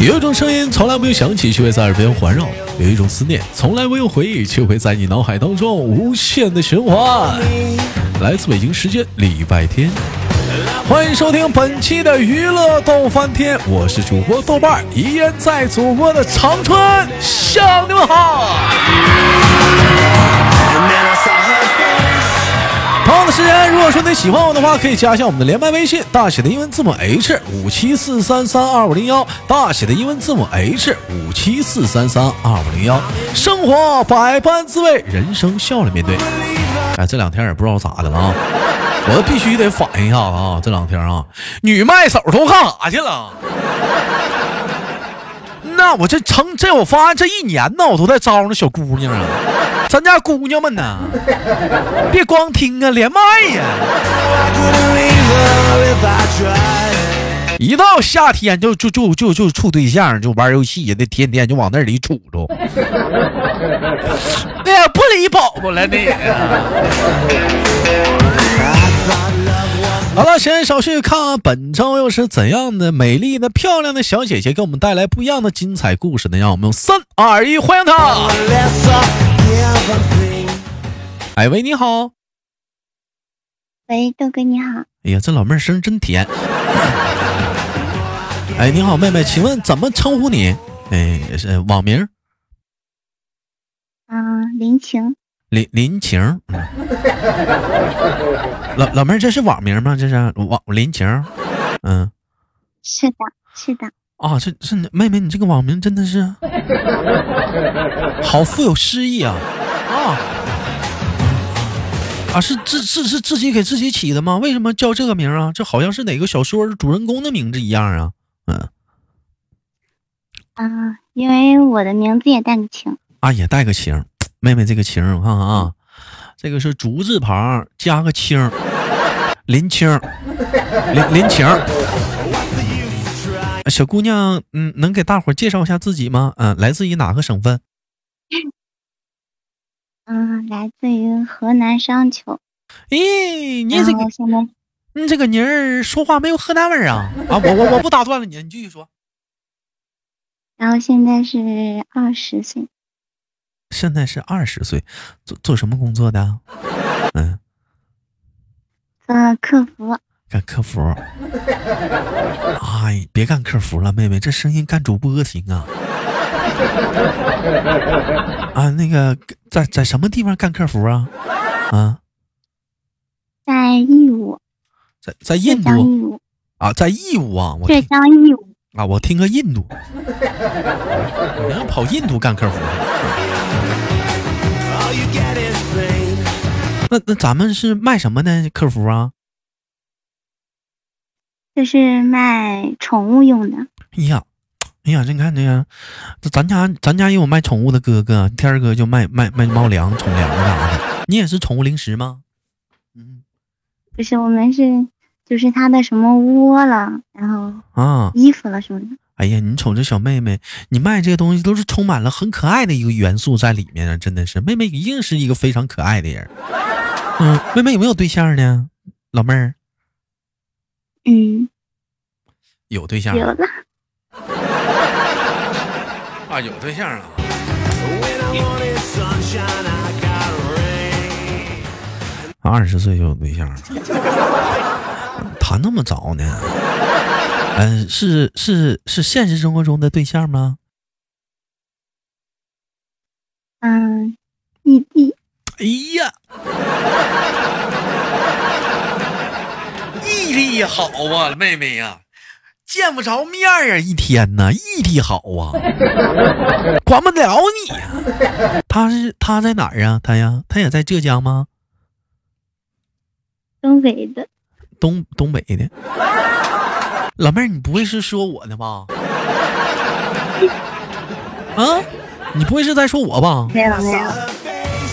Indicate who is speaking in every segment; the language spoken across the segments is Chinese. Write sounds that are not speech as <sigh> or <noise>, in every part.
Speaker 1: 有一种声音从来没有响起，却会在耳边环绕；有一种思念从来没有回忆，却会在你脑海当中无限的循环。来自北京时间礼拜天，欢迎收听本期的娱乐逗翻天，我是主播豆瓣，依然在祖国的长春向你们好。同样的时间，如果说你喜欢我的话，可以加一下我们的连麦微信，大写的英文字母 H 五七四三三二五零幺，大写的英文字母 H 五七四三三二五零幺。生活百般滋味，人生笑着面对。哎，这两天也不知道咋的了啊，我必须得反应一下子啊！这两天啊，女麦手都干啥去了？<laughs> 那我这成这，我发现这一年呢，我都在招那小姑娘啊，咱家姑娘们呢，<laughs> 别光听啊，连麦呀。一到夏天就就就就就处对象，就玩游戏也得天天就往那里杵着。<laughs> 哎呀，不理宝宝了你。<laughs> 好了，闲言少叙，看看本周又是怎样的美丽的、漂亮的小姐姐给我们带来不一样的精彩故事呢？让我们用三二一欢迎她！哎喂，你好。
Speaker 2: 喂，豆哥你好。
Speaker 1: 哎呀，这老妹儿声真甜。<laughs> 哎，你好，妹妹，请问怎么称呼你？哎，是网名？
Speaker 2: 嗯，林晴。
Speaker 1: 林林晴，老老妹儿，这是网名吗？这是网林晴，
Speaker 2: 嗯，是的，是的。
Speaker 1: 啊，这这妹妹，你这个网名真的是好富有诗意啊！啊啊，是自是是自己给自己起的吗？为什么叫这个名啊？这好像是哪个小说主人公的名字一样啊？
Speaker 2: 嗯，啊，因为我的名字也带个情
Speaker 1: 啊，也带个情。妹妹，这个情，我看看啊，这个是竹字旁加个青，林青，林林青。小姑娘，嗯，能给大伙介绍一下自己吗？嗯，来自于哪个省份？<laughs>
Speaker 2: 嗯，来自于河南商丘。
Speaker 1: 咦，你这个，你这个妮儿说话没有河南味儿啊？啊，我我我不打断了你，你继续说。<laughs>
Speaker 2: 然后现在是二十岁。
Speaker 1: 现在是二十岁，做做什么工作的？
Speaker 2: 嗯，做客服。
Speaker 1: 干客服。哎，别干客服了，妹妹，这声音干主播行啊。啊，那个在在什么地方干客服啊？啊，
Speaker 2: 在义乌。
Speaker 1: 在在印度。啊，在义乌啊，
Speaker 2: 我浙江义乌。
Speaker 1: 啊，我听个印度。你要跑印度干客服？那那咱们是卖什么呢客服啊？
Speaker 2: 这是卖宠物用的。
Speaker 1: 哎呀，哎呀，你看这个，咱家咱家也有卖宠物的哥哥，天儿哥就卖卖卖猫粮、宠粮啥的。你也是宠物零食吗？
Speaker 2: 嗯，不是，我们是就是他的什么窝了，然后啊衣服了什么的。
Speaker 1: 哎呀，你瞅这小妹妹，你卖这些东西都是充满了很可爱的一个元素在里面啊！真的是，妹妹一定是一个非常可爱的人。嗯，妹妹有没有对象呢？老妹儿，
Speaker 2: 嗯，
Speaker 1: 有对象。
Speaker 2: 有了。
Speaker 1: 啊，有对象啊！二十岁就有对象，谈那么早呢？嗯，是是是现实生活中的对象吗？
Speaker 2: 嗯，异地。
Speaker 1: 哎呀，异地好啊，妹妹呀，见不着面啊，一天呐，异地好啊，<laughs> 管不了你呀。他是他在哪儿啊？他呀，他也在浙江吗？
Speaker 2: 东北的。
Speaker 1: 东东北的。老妹儿，你不会是说我的吧？<laughs> 啊，你不会是在说我吧？
Speaker 2: 没有没有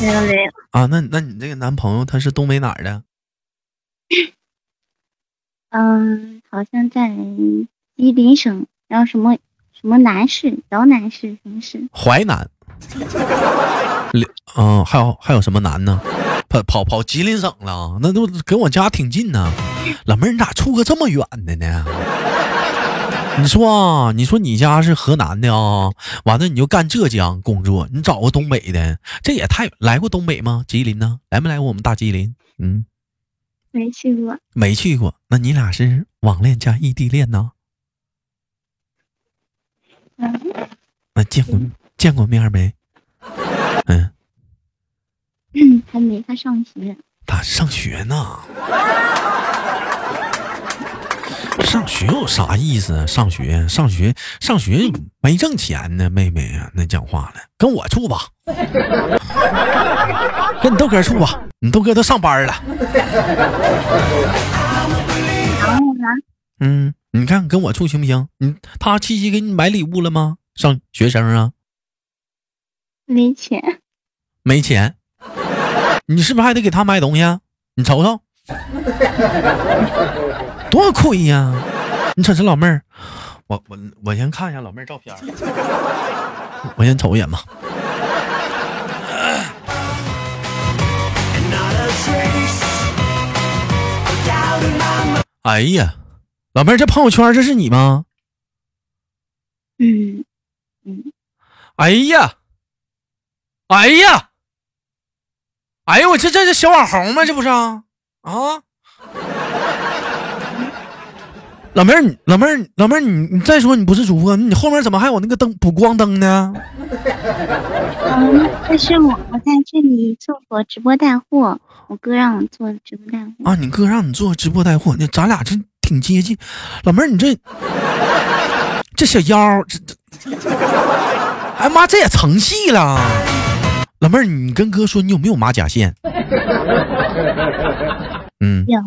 Speaker 2: 没有没有
Speaker 1: 啊！那那你这个男朋友他是东北哪儿的？<laughs>
Speaker 2: 嗯，好像在吉林省，然后什么什么南市、辽南市什么市？
Speaker 1: 淮南。<laughs> 嗯，还有还有什么南呢？跑跑跑吉林省了，那都跟我家挺近呢。老妹儿，你咋处个这么远的呢？<laughs> 你说啊，你说你家是河南的啊，完了你就干浙江工作，你找个东北的，这也太来过东北吗？吉林呢？来没来过我们大吉林？嗯，
Speaker 2: 没去过。
Speaker 1: 没去过。那你俩是网恋加异地恋呢？
Speaker 2: 嗯，
Speaker 1: 那见过见过面没？嗯，
Speaker 2: 还没，他上学。
Speaker 1: 他上学呢？上学有啥意思啊？上学，上学，上学没挣钱呢，妹妹呀，那讲话了，跟我处吧，<laughs> 跟你豆哥处吧，你豆哥都上班了。
Speaker 2: 然后呢？
Speaker 1: 嗯，你看跟我处行不行？你他七夕给你买礼物了吗？上学生啊？
Speaker 2: 没钱。
Speaker 1: 没钱？你是不是还得给他买东西啊？你瞅瞅。多亏呀！你瞅瞅老妹儿，我我我先看一下老妹儿照片，我先瞅一眼吧。哎呀，老妹儿，这朋友圈这是你吗？
Speaker 2: 嗯嗯。
Speaker 1: 哎呀，哎呀，哎呦，我这这是小网红吗？这不是啊？啊？老妹儿，你老妹儿，老妹儿，你你再说你不是主播，你后面怎么还有那个灯补光灯呢？
Speaker 2: 嗯，这是我我在这里做过直播带货，我哥让我做直播带货。
Speaker 1: 啊，你哥让你做直播带货，那咱俩这挺接近。老妹儿，你这这小腰，这这，哎妈，这也成戏了。老妹儿，你跟哥说你有没有马甲线？嗯，
Speaker 2: 有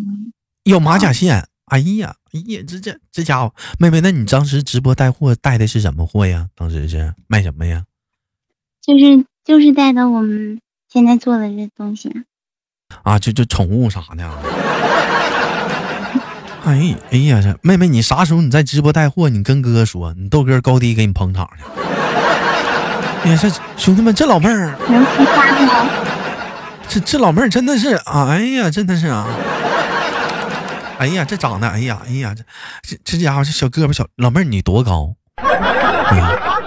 Speaker 1: 有马甲线。哎呀，哎呀，这这这家伙，妹妹，那你当时直播带货带的是什么货呀？当时是卖什么呀？
Speaker 2: 就是就是带的我们现在做的这东西
Speaker 1: 啊，就就宠物啥的。<laughs> 哎哎呀，这妹妹，你啥时候你在直播带货？你跟哥说，你豆哥高低给你捧场去。<laughs> 哎呀，这兄弟们，这老妹儿
Speaker 2: 能批发吗？
Speaker 1: 这这老妹儿真的是，哎呀，真的是啊。哎呀，这长得，哎呀，哎呀，这这这家伙这小胳膊小老妹儿，你多高？
Speaker 2: 嗯 <laughs>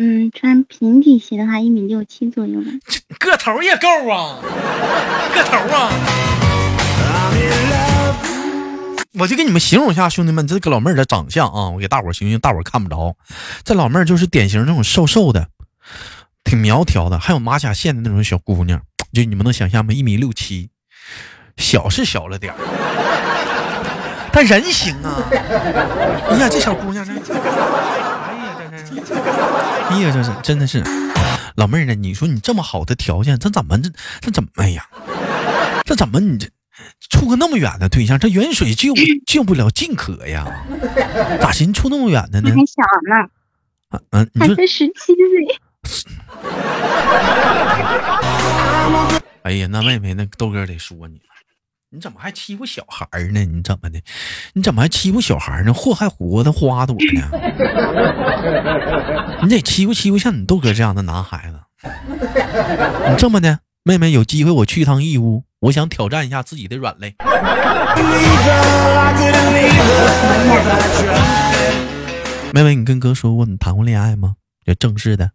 Speaker 2: 嗯，穿平底鞋的话，一米六七左右吧。
Speaker 1: 个头也够啊，个头啊！我就给你们形容一下，兄弟们，这个老妹儿的长相啊，我给大伙儿形容，大伙儿看不着。这老妹儿就是典型那种瘦瘦的，挺苗条的，还有马甲线的那种小姑娘，就你们能想象吗？一米六七。小是小了点儿，但人行啊！哎呀，这小姑娘这，哎呀，这这，哎呀，这是真的是老妹儿呢。你说你这么好的条件，这怎么这这怎么？哎呀，这怎么你这处个那么远的对象？这远水救 <laughs> 救不了近渴呀？咋寻处那么远的呢？
Speaker 2: 还小呢，
Speaker 1: 嗯嗯，
Speaker 2: 还才十七岁。<laughs>
Speaker 1: 哎呀，那妹妹，那豆哥得说你。你怎么还欺负小孩呢？你怎么的？你怎么还欺负小孩呢？祸害活的花朵呢？<laughs> 你得欺负欺负像你豆哥这样的男孩子。你这么的，妹妹有机会我去一趟义乌，我想挑战一下自己的软肋。<laughs> 妹妹，你跟哥说过你谈过恋爱吗？就正式的。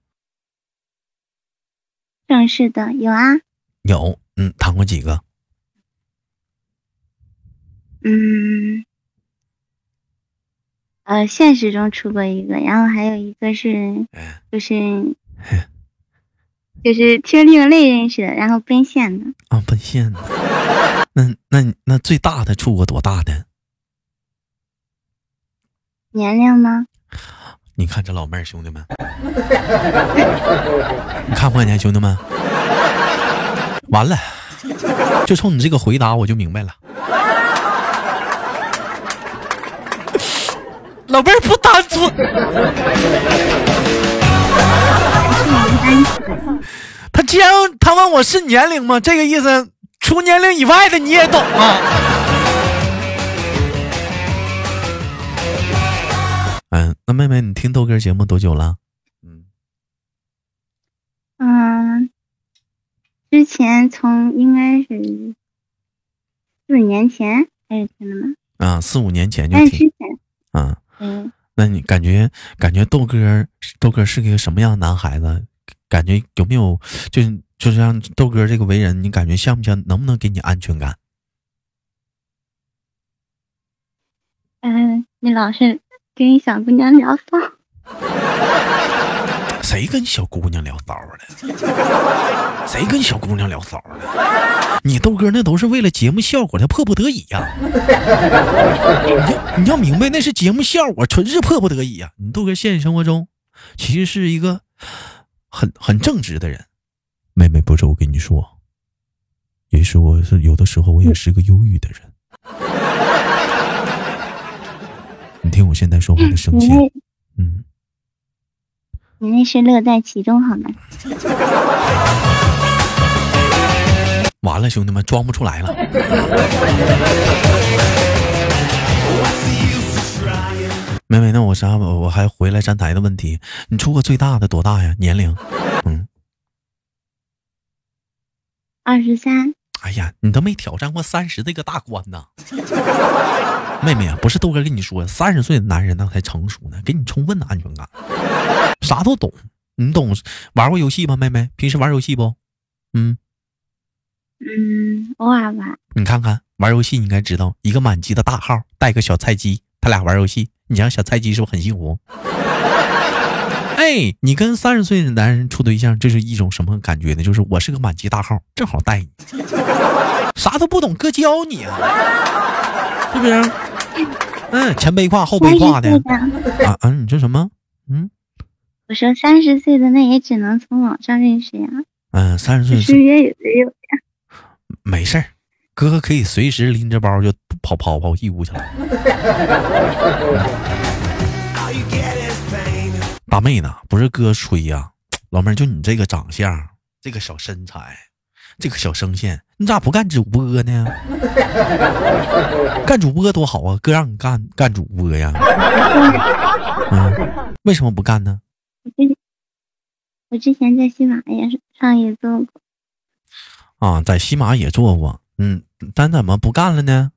Speaker 2: 正式的有啊。
Speaker 1: 有，嗯，谈过几个？
Speaker 2: 嗯，呃，现实中出过一个，然后还有一个是，就是 <laughs> 就是听另类认识的，然后奔现的
Speaker 1: 啊，奔现的。那那那最大的出过多大的？
Speaker 2: 年龄吗？
Speaker 1: 你看这老妹儿，兄弟们，你看不看见兄弟们？完了，就冲你这个回答，我就明白了。老妹儿不单纯，他既然他问我是年龄吗？这个意思，除年龄以外的你也懂啊。嗯，那妹妹，你听豆哥节目多久了？
Speaker 2: 嗯嗯，之前从应该是四年前开始听的吗？
Speaker 1: 啊，四五年前就
Speaker 2: 但
Speaker 1: 挺
Speaker 2: 之前，
Speaker 1: 啊。
Speaker 2: 嗯，
Speaker 1: 那你感觉感觉豆哥豆哥是个什么样的男孩子？感觉有没有就是就像豆哥这个为人，你感觉像不像？能不能给你安全感？
Speaker 2: 嗯，你老是跟小姑娘聊骚，<laughs>
Speaker 1: 谁跟小姑娘聊骚了？<laughs> 谁跟小姑娘聊骚了？你豆哥那都是为了节目效果他，迫不得已呀、<laughs> 你要你要明白，那是节目效果，纯是迫不得已呀、你豆哥现实生活中其实是一个很很正直的人。妹妹，不是我跟你说，也是我是有的时候我也是个忧郁的人。<laughs> 你听我现在说话的声线，嗯。
Speaker 2: 你那是乐在其中好吗？
Speaker 1: 完了，兄弟们装不出来了。<laughs> 妹妹，那我啥？我我还回来站台的问题，你出过最大的多大呀？年龄？嗯，
Speaker 2: 二十三，
Speaker 1: 哎呀，你都没挑战过三十这个大关呢。<laughs> 妹妹啊，不是豆哥跟你说，三十岁的男人那才成熟呢，给你充分的安全感，啥都懂。你懂玩过游戏吗？妹妹，平时玩游戏不？嗯。
Speaker 2: 嗯，偶尔玩。
Speaker 1: 你看看玩游戏，你应该知道，一个满级的大号带个小菜鸡，他俩玩游戏，你想小菜鸡是不是很幸福？<laughs> 哎，你跟三十岁的男人处对象，这是一种什么感觉呢？就是我是个满级大号，正好带你，啥都不懂，哥教你啊，是不是？嗯，前背胯后背胯的啊啊！你说什么？嗯
Speaker 2: 我说三十岁的那也只能从网上认识呀，
Speaker 1: 嗯，三十岁
Speaker 2: 是约有的有呀。
Speaker 1: 没事儿，哥哥可以随时拎着包就跑跑跑义乌去了。<laughs> 大妹呢？不是哥吹呀、老妹儿，就你这个长相，这个小身材，这个小声线，你咋不干主播呢？<laughs> 干主播多好啊！哥让你干干主播呀。<laughs> 嗯，为什么不干呢？
Speaker 2: 我之我之前在喜马拉雅上也做过，
Speaker 1: 啊，在西马也做过，嗯，但怎么不干了呢？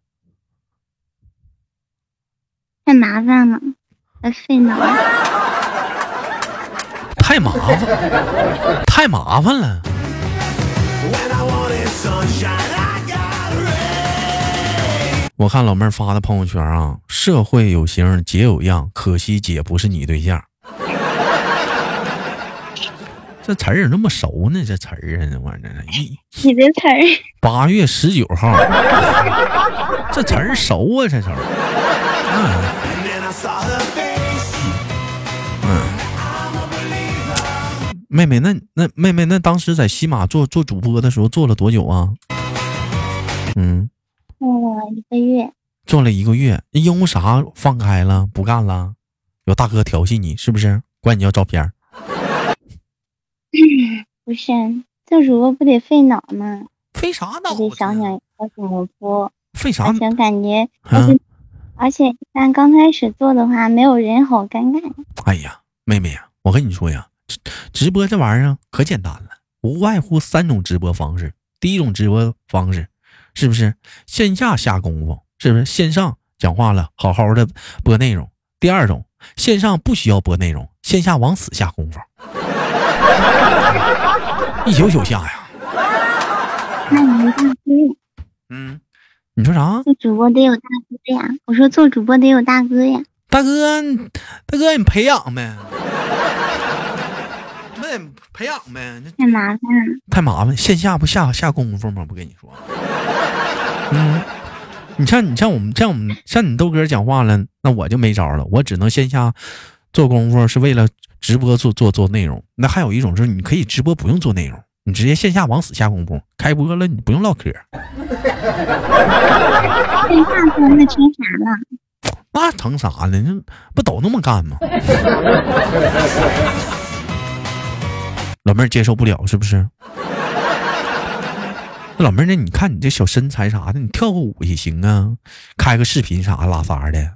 Speaker 2: 太麻烦了，还费脑。
Speaker 1: 太麻烦，太麻烦了。我看老妹儿发的朋友圈啊，社会有型，姐有样，可惜姐不是你对象。这词儿怎么那么熟呢？这词儿啊，这玩意儿 <laughs>
Speaker 2: 你的词儿，
Speaker 1: 八月十九号，<laughs> 这词儿熟啊，这词儿。嗯妹妹，那那妹妹，那当时在西马做做主播的时候做了多久啊？嗯，
Speaker 2: 做了一个月，
Speaker 1: 做了一个月，因为啥放开了不干了？有大哥调戏你是不是？管你要照片儿？<clears throat>
Speaker 2: 不是做主播不得费脑吗？
Speaker 1: 费啥脑
Speaker 2: 我得？想想要怎么播，
Speaker 1: 费啥
Speaker 2: 而？且感觉，而
Speaker 1: 啊
Speaker 2: 且而且但刚开始做的话，没有人好尴尬。
Speaker 1: 哎呀，妹妹呀，我跟你说呀，直直播这玩意儿啊可简单了，无外乎三种直播方式。第一种直播方式，是不是线下下功夫？是不是线上讲话了，好好的播内容？第二种，线上不需要播内容，线下往死下功夫，<laughs> 一宿宿下呀。
Speaker 2: 那你有大哥，
Speaker 1: 嗯，你说啥？
Speaker 2: 做主播得有大哥呀。我说做主播得有大哥呀。
Speaker 1: 大哥，大哥，你培养呗，那培养呗，那
Speaker 2: 太麻烦了，
Speaker 1: 太麻烦，线下不下下功夫吗？不跟你说，嗯，你像你像我们像我们像你豆哥讲话了，那我就没招了，我只能线下做功夫，是为了直播做做做内容。那还有一种就是，你可以直播不用做内容，你直接线下往死下功夫，开播了你不用唠嗑，
Speaker 2: 线下做那成啥了？
Speaker 1: 那成啥了？那不都那么干吗？老妹儿接受不了是不是？那老妹儿，那你看你这小身材啥的，你跳个舞也行啊，开个视频啥拉撒的，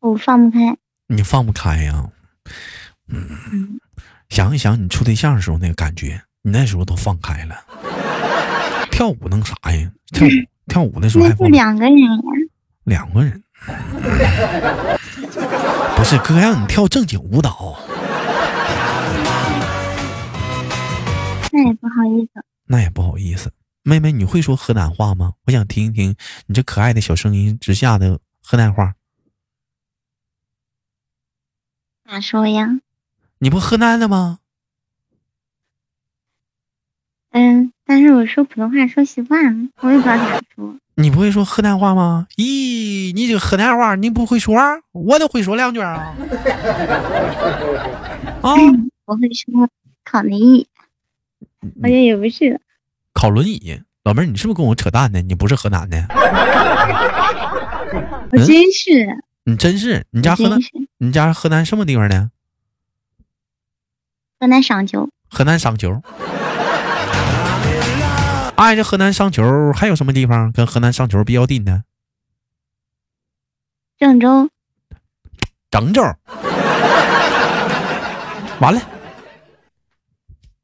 Speaker 2: 我放不开。
Speaker 1: 你放不开呀、
Speaker 2: 嗯，
Speaker 1: 想一想你处对象的时候那个感觉，你那时候都放开了。跳舞能啥呀？跳舞跳舞的时候还放
Speaker 2: 两个人呀？
Speaker 1: 两个人。不是哥让你跳正经舞蹈，
Speaker 2: 那也不好意思。
Speaker 1: 那也不好意思。妹妹，你会说河南话吗？我想听一听你这可爱的小声音之下的河南话。
Speaker 2: 咋说呀？
Speaker 1: 你不河南的吗？
Speaker 2: 嗯，但是我说普通话说习惯了，我也不知道咋说。
Speaker 1: 你不会说河南话吗？咦，你这个河南话你不会说？我都会说两句啊。
Speaker 2: 啊，<laughs> 我会说考轮椅，好像也不是。
Speaker 1: 考轮椅，老妹儿，你是不是跟我扯淡呢？你不是河南的？
Speaker 2: 我真是。
Speaker 1: 你真是？你家河南？你家河南什么地方的？
Speaker 2: 河南商丘。
Speaker 1: 河南商丘。<laughs> 挨着河南商丘还有什么地方跟河南商丘比较近的？
Speaker 2: 郑州。
Speaker 1: 郑州。<laughs> 完了。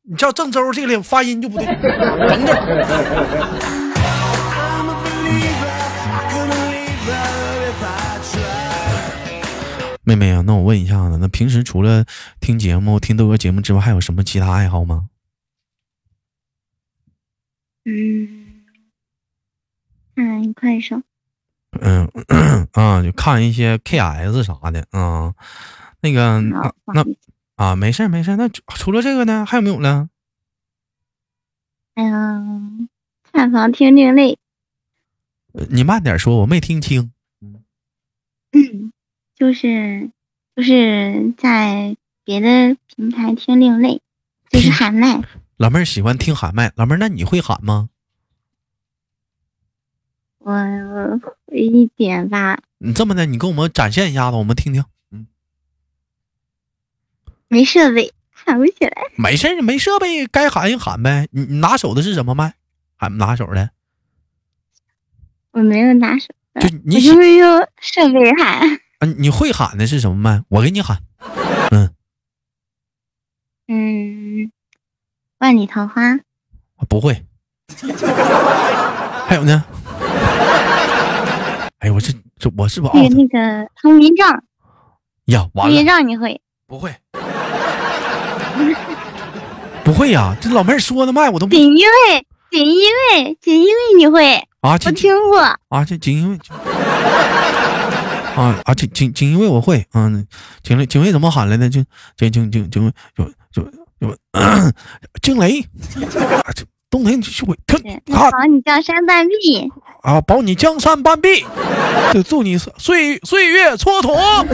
Speaker 1: 你叫郑州这个发音就不对，郑州。妹妹啊，那我问一下子，那平时除了听节目、听豆哥节目之外，还有什么其他爱好吗？
Speaker 2: 嗯，看快手。
Speaker 1: 嗯 <clears throat> 啊，就看一些 KS 啥的啊。那个那那。啊，没事没事那除了这个呢，还有没有呢？
Speaker 2: 哎呀，看房听另类。
Speaker 1: 你慢点说，我没听清。
Speaker 2: 嗯，就是就是在别的平台听另类，就是喊麦。
Speaker 1: 老妹儿喜欢听喊麦，老妹儿，那你会喊吗？
Speaker 2: 我会一点吧。
Speaker 1: 你这么的，你给我们展现一下子，我们听听。
Speaker 2: 嗯没设备喊不起来，
Speaker 1: 没事儿，没设备该喊一喊呗。你你拿手的是什么麦？喊拿手的？
Speaker 2: 我没有拿手，
Speaker 1: 就你
Speaker 2: 就是用设备喊。
Speaker 1: 嗯，你会喊的是什么麦？我给你喊。嗯
Speaker 2: 嗯，万里桃花。
Speaker 1: 我不会。还有呢？哎呦，我这这我是不是？
Speaker 2: 那个投名状。
Speaker 1: 呀，完了。
Speaker 2: 投名状你会？
Speaker 1: 不会。不会呀，这老妹儿说的麦我都不。
Speaker 2: 锦衣卫，锦衣卫，锦衣卫，你会
Speaker 1: 啊？我
Speaker 2: 听过
Speaker 1: 啊，这锦衣卫。啊啊！锦锦锦衣卫我会，嗯，锦雷锦卫怎么喊来的？就就就就就就就惊雷，东雷就会啊！
Speaker 2: 保你江山半壁
Speaker 1: 啊！保你江山半壁，就祝你岁岁月蹉跎，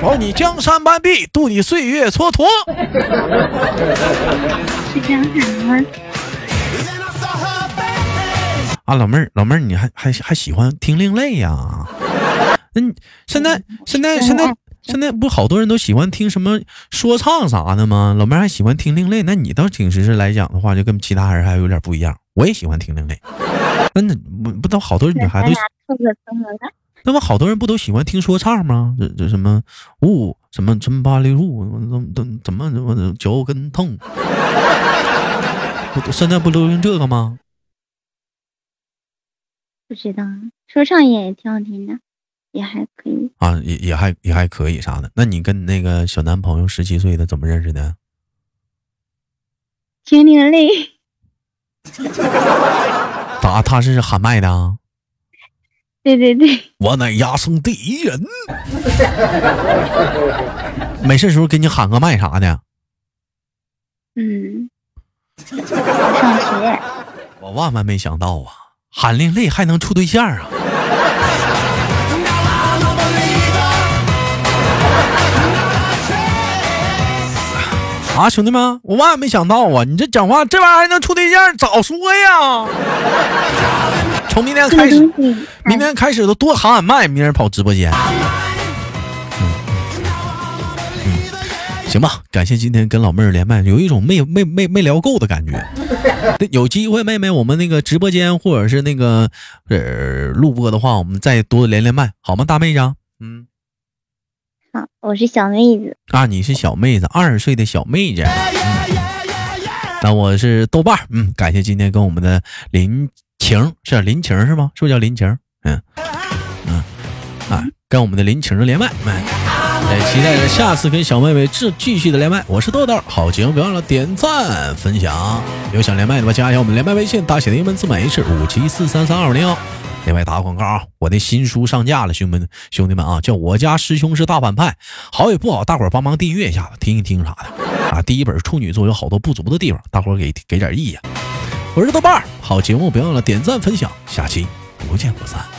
Speaker 1: 保你江山半壁，祝你岁月蹉跎。
Speaker 2: 是吗？
Speaker 1: 啊，老妹儿，老妹儿，你还还还喜欢听另类呀？那你现在现在现在。现在不好多人都喜欢听什么说唱啥的吗？老妹儿还喜欢听另类，那你倒挺实实来讲的话，就跟其他人还有点不一样。我也喜欢听另类，那那不不都好多女孩子，<laughs> 那么好多人不都喜欢听说唱吗？这这什么雾什么什么芭蕾舞，怎么怎么怎么脚跟痛？<laughs> 现在不流行这个吗？
Speaker 2: 不知道，说唱也挺好听的。也还可以啊，
Speaker 1: 也也还也还可以啥的。那你跟你那个小男朋友十七岁的怎么认识的？
Speaker 2: 听另类。
Speaker 1: 咋？他是喊麦的？
Speaker 2: 对对对。
Speaker 1: 我乃压声第一人。没事时候给你喊个麦啥
Speaker 2: 的。嗯。上学。
Speaker 1: 我万万没想到啊，喊另类还能处对象啊！啊，兄弟们，我万万没想到啊！你这讲话这玩意儿还能处对象，早说呀！从明天开始，明天开始都多喊喊麦，明儿跑直播间。行吧，感谢今天跟老妹儿连麦，有一种没没没没聊够的感觉。<laughs> 有机会，妹妹，我们那个直播间或者是那个呃录播的话，我们再多连连麦，好吗，大妹子？嗯。
Speaker 2: 好我是小妹子
Speaker 1: 啊，你是小妹子，二十岁的小妹子。那我是豆瓣，嗯，感谢今天跟我们的林晴是林晴是吗？是不是叫林晴？嗯嗯啊，跟我们的林晴连麦，哎，期待着下次跟小妹妹继继续的连麦。我是豆豆，好节目别忘了点赞分享。有想连麦的话，加一下我们连麦微信，大写的英文字母 H 五七四三三二零幺。另外打个广告啊，我的新书上架了，兄弟们兄弟们啊，叫我家师兄是大反派，好与不好，大伙儿帮忙订阅一下子，听一听啥的啊。第一本处女座有好多不足的地方，大伙儿给给点意见。我是豆瓣儿，好节目别忘了点赞分享，下期不见不散。